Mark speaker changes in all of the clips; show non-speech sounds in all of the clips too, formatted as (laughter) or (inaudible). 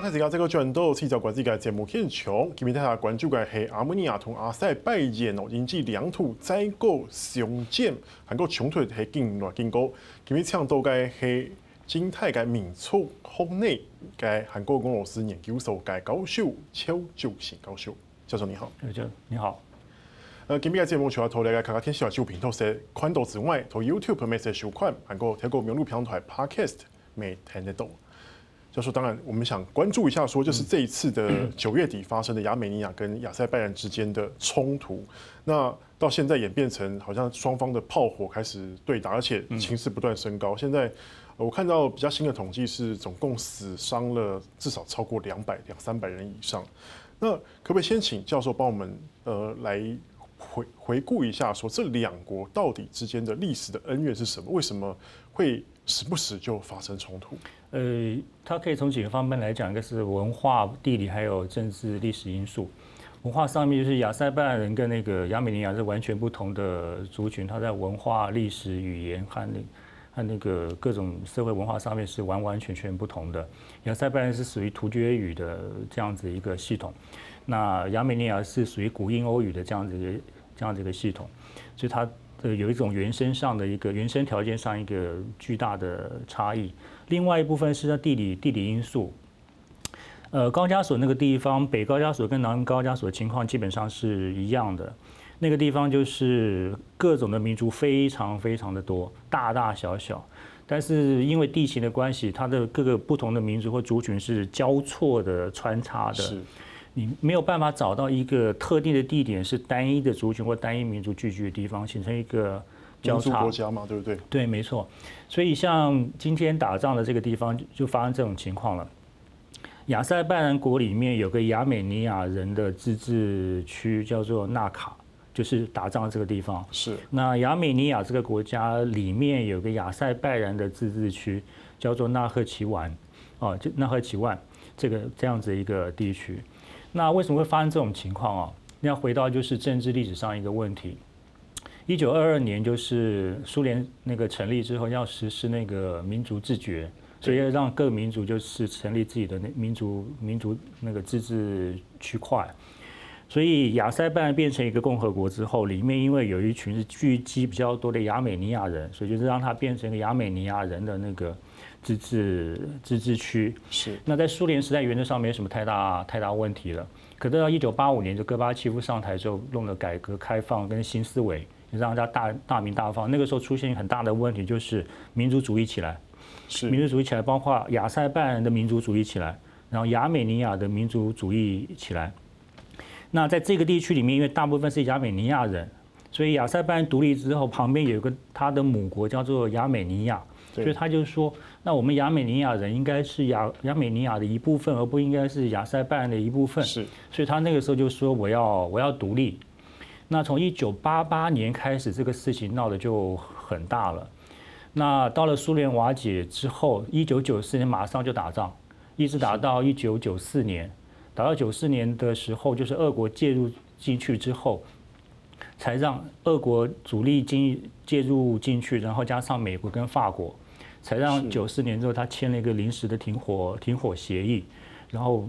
Speaker 1: 开始讲这个转到七早关注嘅节目现场，今日大家关注嘅系亚美尼亚同阿塞拜然哦，引起两土再过相见，韩国冲突系更来更高。今日抢到嘅系金泰嘅民族学内嘅韩国俄罗斯研究所嘅教授邱就贤教授，教授你好。
Speaker 2: 教授你好。
Speaker 1: 呃，今日嘅节目主要讨论嘅，看看天气小平头是宽度之外，投 YouTube 每次收看，韩国透过网络平台 Podcast 没听得到。教授，当然我们想关注一下，说就是这一次的九月底发生的亚美尼亚跟亚塞拜然之间的冲突，那到现在演变成好像双方的炮火开始对打，而且情势不断升高。现在我看到比较新的统计是，总共死伤了至少超过两百两三百人以上。那可不可以先请教授帮我们呃来回回顾一下，说这两国到底之间的历史的恩怨是什么？为什么会时不时就发生冲突？
Speaker 2: 呃，它可以从几个方面来讲，一个是文化、地理，还有政治历史因素。文化上面就是亚塞拜然人跟那个亚美尼亚是完全不同的族群，它在文化、历史、语言和那和那个各种社会文化上面是完完全全不同的。亚塞拜然是属于突厥语的这样子一个系统，那亚美尼亚是属于古印欧语的这样子一个这样子一个系统，所以它呃有一种原生上的一个原生条件上一个巨大的差异。另外一部分是在地理地理因素，呃，高加索那个地方，北高加索跟南高加索情况基本上是一样的。那个地方就是各种的民族非常非常的多，大大小小。但是因为地形的关系，它的各个不同的民族或族群是交错的穿插的，你没有办法找到一个特定的地点是单一的族群或单一民族聚居的地方，形成一个。
Speaker 1: 交叉国家嘛，对不对？
Speaker 2: 对，没错。所以像今天打仗的这个地方，就发生这种情况了。亚塞拜然国里面有个亚美尼亚人的自治区，叫做纳卡，就是打仗这个地方。
Speaker 1: 是。
Speaker 2: 那亚美尼亚这个国家里面有个亚塞拜然的自治区，叫做纳赫奇万，哦，就纳赫奇万这个这样子一个地区。那为什么会发生这种情况啊？要回到就是政治历史上一个问题。一九二二年，就是苏联那个成立之后，要实施那个民族自决，所以要让各民族就是成立自己的那民族民族那个自治区块。所以亚塞拜然变成一个共和国之后，里面因为有一群是聚集比较多的亚美尼亚人，所以就是让它变成一个亚美尼亚人的那个自治自治区。
Speaker 1: 是。
Speaker 2: 那在苏联时代原则上没什么太大太大问题了。可到一九八五年，就戈巴契夫上台之后，弄了改革开放跟新思维。让大家大大鸣大放，那个时候出现很大的问题，就是民族主义起来，
Speaker 1: 是
Speaker 2: 民族主义起来，包括亚塞拜然的民族主义起来，然后亚美尼亚的民族主义起来。那在这个地区里面，因为大部分是亚美尼亚人，所以亚塞拜然独立之后，旁边有一个他的母国叫做亚美尼亚，所以他就说，那我们亚美尼亚人应该是亚亚美尼亚的一部分，而不应该是亚塞拜然的一部分。
Speaker 1: 是，
Speaker 2: 所以他那个时候就说，我要我要独立。那从一九八八年开始，这个事情闹得就很大了。那到了苏联瓦解之后，一九九四年马上就打仗，一直打到一九九四年。打到九四年的时候，就是俄国介入进去之后，才让俄国主力进介入进去，然后加上美国跟法国，才让九四年之后他签了一个临时的停火停火协议，然后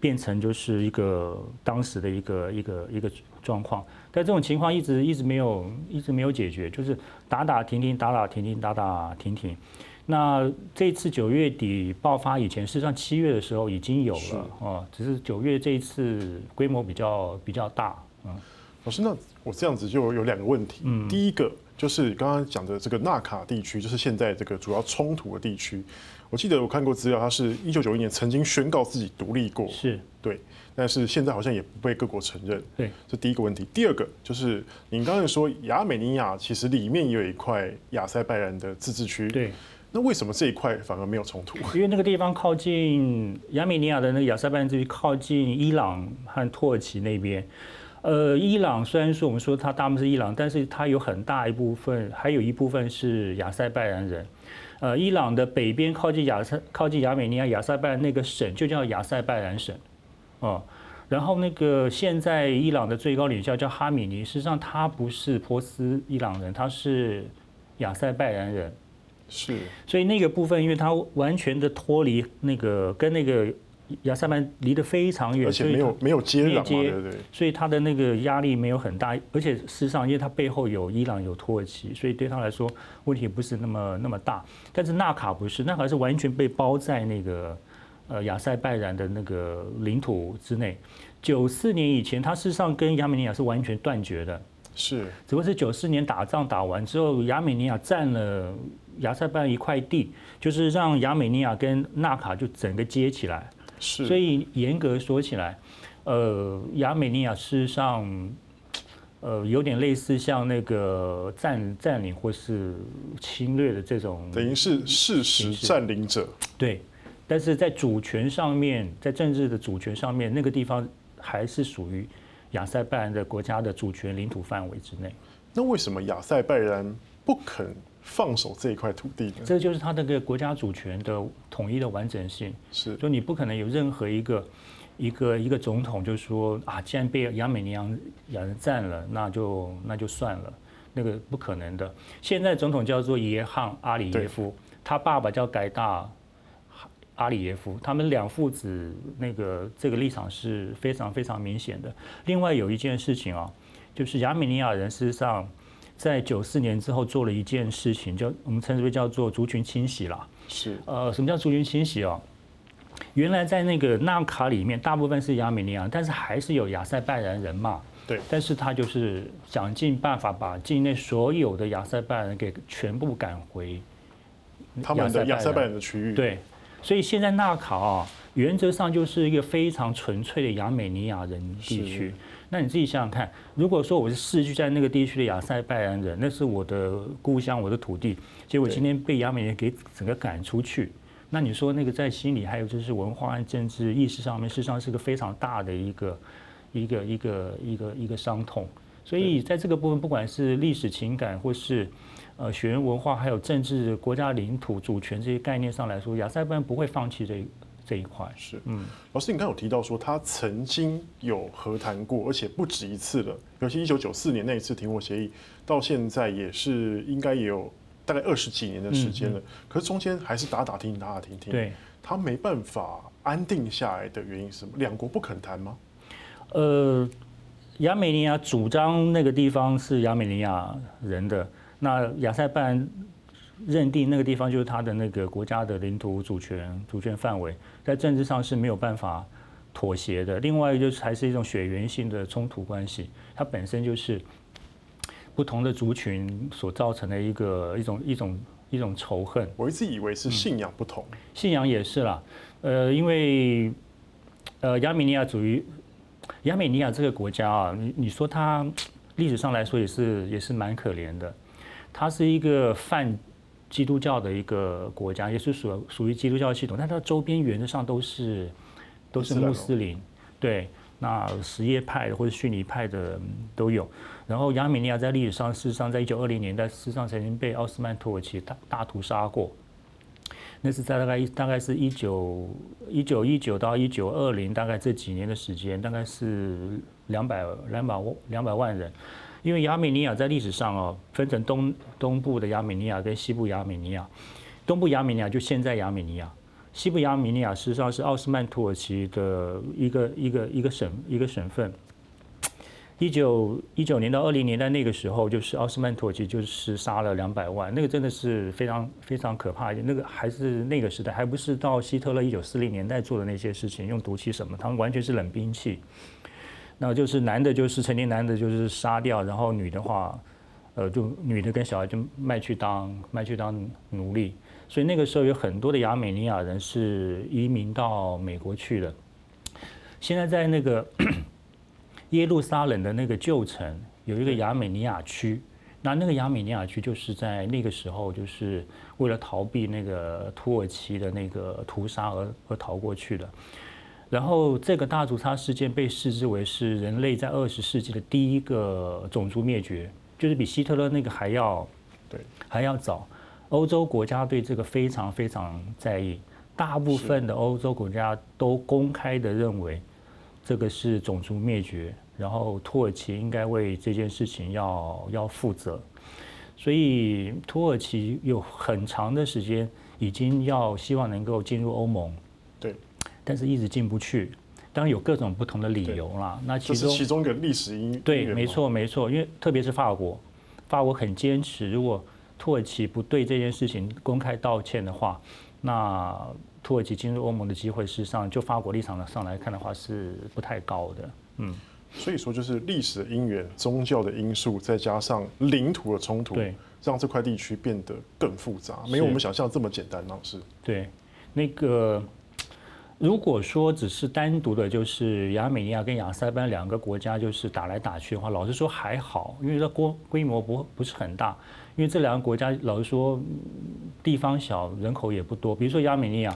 Speaker 2: 变成就是一个当时的一个一个一个状况。但这种情况一直一直没有一直没有解决，就是打打停停，打打停停，打打停停。那这次九月底爆发以前，事实上七月的时候已经有了哦，只是九月这一次规模比较比较大。嗯，
Speaker 1: 老师，那我这样子就有两个问题。嗯，第一个就是刚刚讲的这个纳卡地区，就是现在这个主要冲突的地区。我记得我看过资料，它是一九九一年曾经宣告自己独立过，
Speaker 2: 是
Speaker 1: 对，但是现在好像也不被各国承认。
Speaker 2: 对，
Speaker 1: 这第一个问题。第二个就是您刚才说亚美尼亚其实里面也有一块亚塞拜然的自治区，
Speaker 2: 对，
Speaker 1: 那为什么这一块反而没有冲突？(laughs)
Speaker 2: 因为那个地方靠近亚美尼亚的那个亚塞拜然自治区，靠近伊朗和土耳其那边。呃，伊朗虽然说我们说它大部分是伊朗，但是它有很大一部分，还有一部分是亚塞拜然人。呃，伊朗的北边靠近亚塞，靠近亚美尼亚、亚塞拜然那个省就叫亚塞拜然省，哦，然后那个现在伊朗的最高领袖叫哈米尼，实际上他不是波斯伊朗人，他是亚塞拜然人，
Speaker 1: 是，
Speaker 2: 所以那个部分，因为他完全的脱离那个跟那个亚塞拜离得非常远，
Speaker 1: 而且没有没有接壤嘛，对不对？
Speaker 2: 所以他的那个压力没有很大，而且事实上，因为他背后有伊朗有土耳其，所以对他来说问题不是那么那么大。但是纳卡不是，纳卡是完全被包在那个呃亚塞拜然的那个领土之内。九四年以前，他事实上跟亚美尼亚是完全断绝的，
Speaker 1: 是，
Speaker 2: 只不过是九四年打仗打完之后，亚美尼亚占了亚塞拜然一块地，就是让亚美尼亚跟纳卡就整个接起来。
Speaker 1: 是，
Speaker 2: 所以严格说起来，呃，亚美尼亚事实上，呃，有点类似像那个占占领或是侵略的这种，
Speaker 1: 等于是事实占领者。
Speaker 2: 对，但是在主权上面，在政治的主权上面，那个地方还是属于亚塞拜然的国家的主权领土范围之内。
Speaker 1: 那为什么亚塞拜然不肯？放手这一块土地，
Speaker 2: 这就是他那个国家主权的统一的完整性。
Speaker 1: 是，
Speaker 2: 就你不可能有任何一个一个一个总统就说啊，既然被亚美尼亚人占了，那就那就算了，那个不可能的。现在总统叫做耶汉阿里耶夫，他爸爸叫改大阿里耶夫，他们两父子那个这个立场是非常非常明显的。另外有一件事情啊，就是亚美尼亚人事实上。在九四年之后做了一件事情，叫我们称之为叫做族群清洗了。
Speaker 1: 是，
Speaker 2: 呃，什么叫族群清洗哦？原来在那个纳卡里面，大部分是亚美尼亚，但是还是有亚塞拜然人嘛。
Speaker 1: 对。
Speaker 2: 但是他就是想尽办法把境内所有的亚塞拜人给全部赶回
Speaker 1: 他们的亚塞拜然的区域。
Speaker 2: 对。所以现在纳卡啊，原则上就是一个非常纯粹的亚美尼亚人地区。那你自己想想看，如果说我是世居在那个地区的亚塞拜然人，那是我的故乡，我的土地，结果今天被亚美尼亚给整个赶出去，那你说那个在心里还有就是文化和政治意识上面，事实上是个非常大的一个一个一个一个一个伤痛。所以在这个部分，不管是历史情感，或是呃血缘文化，还有政治、国家领土主权这些概念上来说，亚塞拜然不会放弃这一。这一块
Speaker 1: 是，嗯，老师，你刚有提到说他曾经有和谈过，而且不止一次了。尤其一九九四年那一次停火协议，到现在也是应该也有大概二十几年的时间了。嗯嗯、可是中间还是打打停停，打打停停。
Speaker 2: 对，
Speaker 1: 他没办法安定下来的原因是什么？两国不肯谈吗？
Speaker 2: 呃，亚美尼亚主张那个地方是亚美尼亚人的，那亚塞拜然。认定那个地方就是他的那个国家的领土主权主权范围，在政治上是没有办法妥协的。另外一个就是还是一种血缘性的冲突关系，它本身就是不同的族群所造成的一个一种一种一种仇恨。
Speaker 1: 我一直以为是信仰不同，
Speaker 2: 嗯、信仰也是啦。呃，因为呃亚美尼亚属于亚美尼亚这个国家啊，你你说它历史上来说也是也是蛮可怜的，它是一个泛。基督教的一个国家，也是属属于基督教系统，但它周边原则上都是都是穆斯林，对，那什叶派的或者逊尼派的都有。然后亚美尼亚在历史上，事实上在一九二零年代，事实上曾经被奥斯曼土耳其大大屠杀过。那是在大概大概是一九一九一九到一九二零，大概这几年的时间，大概是两百两百两百万人。因为亚美尼亚在历史上哦，分成东东部的亚美尼亚跟西部亚美尼亚。东部亚美尼亚就现在亚美尼亚，西部亚美尼亚实际上是奥斯曼土耳其的一个一个一个省一个省份。一九一九年到二零年代那个时候，就是奥斯曼土耳其就是杀了两百万，那个真的是非常非常可怕。那个还是那个时代，还不是到希特勒一九四零年代做的那些事情，用毒气什么，他们完全是冷兵器。那就是男的，就是成年男的，就是杀掉，然后女的话，呃，就女的跟小孩就卖去当卖去当奴隶。所以那个时候有很多的亚美尼亚人是移民到美国去的。现在在那个 (coughs) 耶路撒冷的那个旧城有一个亚美尼亚区，那那个亚美尼亚区就是在那个时候就是为了逃避那个土耳其的那个屠杀而而逃过去的。然后这个大屠杀事件被视之为是人类在二十世纪的第一个种族灭绝，就是比希特勒那个还要对还要早。欧洲国家对这个非常非常在意，大部分的欧洲国家都公开的认为这个是种族灭绝，然后土耳其应该为这件事情要要负责。所以土耳其有很长的时间已经要希望能够进入欧盟。但是一直进不去。当然有各种不同的理由啦。那其中
Speaker 1: 其中一个历史因
Speaker 2: 对，没错没错，因为特别是法国，法国很坚持，如果土耳其不对这件事情公开道歉的话，那土耳其进入欧盟的机会，事实上就法国立场上来看的话是不太高的。嗯，
Speaker 1: 所以说就是历史的因缘、宗教的因素，再加上领土的冲突，对，让这块地区变得更复杂，没有我们想象这么简单，老师。
Speaker 2: 对，那个。如果说只是单独的，就是亚美尼亚跟亚塞班两个国家就是打来打去的话，老实说还好，因为它规规模不不是很大。因为这两个国家老实说地方小，人口也不多。比如说亚美尼亚，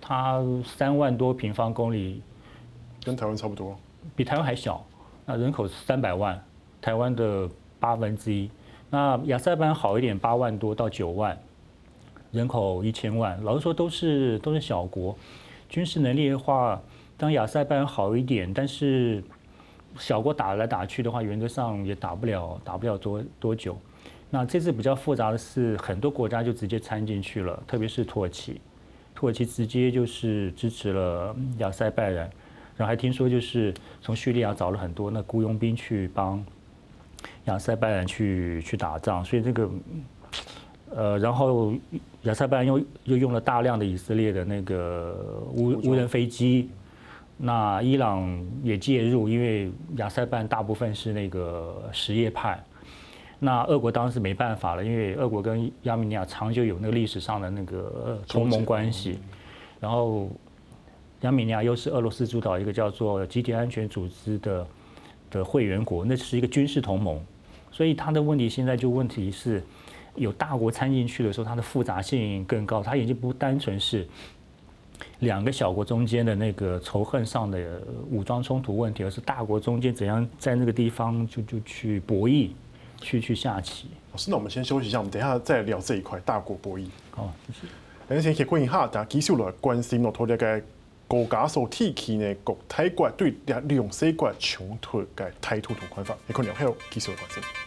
Speaker 2: 它三万多平方公里，
Speaker 1: 跟台湾差不多，
Speaker 2: 比台湾还小。那人口三百万，台湾的八分之一。那亚塞班好一点，八万多到九万，人口一千万。老实说都是都是小国。军事能力的话，当亚塞拜然好一点，但是小国打来打去的话，原则上也打不了，打不了多多久。那这次比较复杂的是，很多国家就直接参进去了，特别是土耳其，土耳其直接就是支持了亚塞拜人，然后还听说就是从叙利亚找了很多那雇佣兵去帮亚塞拜人去去打仗，所以这个。呃，然后亚塞拜又又用了大量的以色列的那个无无人飞机，那伊朗也介入，因为亚塞拜大部分是那个什叶派，那俄国当时没办法了，因为俄国跟亚美尼亚长久有那个历史上的那个同盟关系，然后亚美尼亚又是俄罗斯主导一个叫做集体安全组织的的会员国，那是一个军事同盟，所以他的问题现在就问题是。有大国参进去的时候，它的复杂性更高，它已经不单纯是两个小国中间的那个仇恨上的武装冲突问题，而是大国中间怎样在那个地方就就去博弈，去去下棋。
Speaker 1: 老师，那我们先休息一下，我们等一下再聊这一块大国博弈。
Speaker 2: 好，
Speaker 1: 谢谢。一下，来关心个国家所提起呢国台国对两两世国冲突嘅态度同看法，你可关心。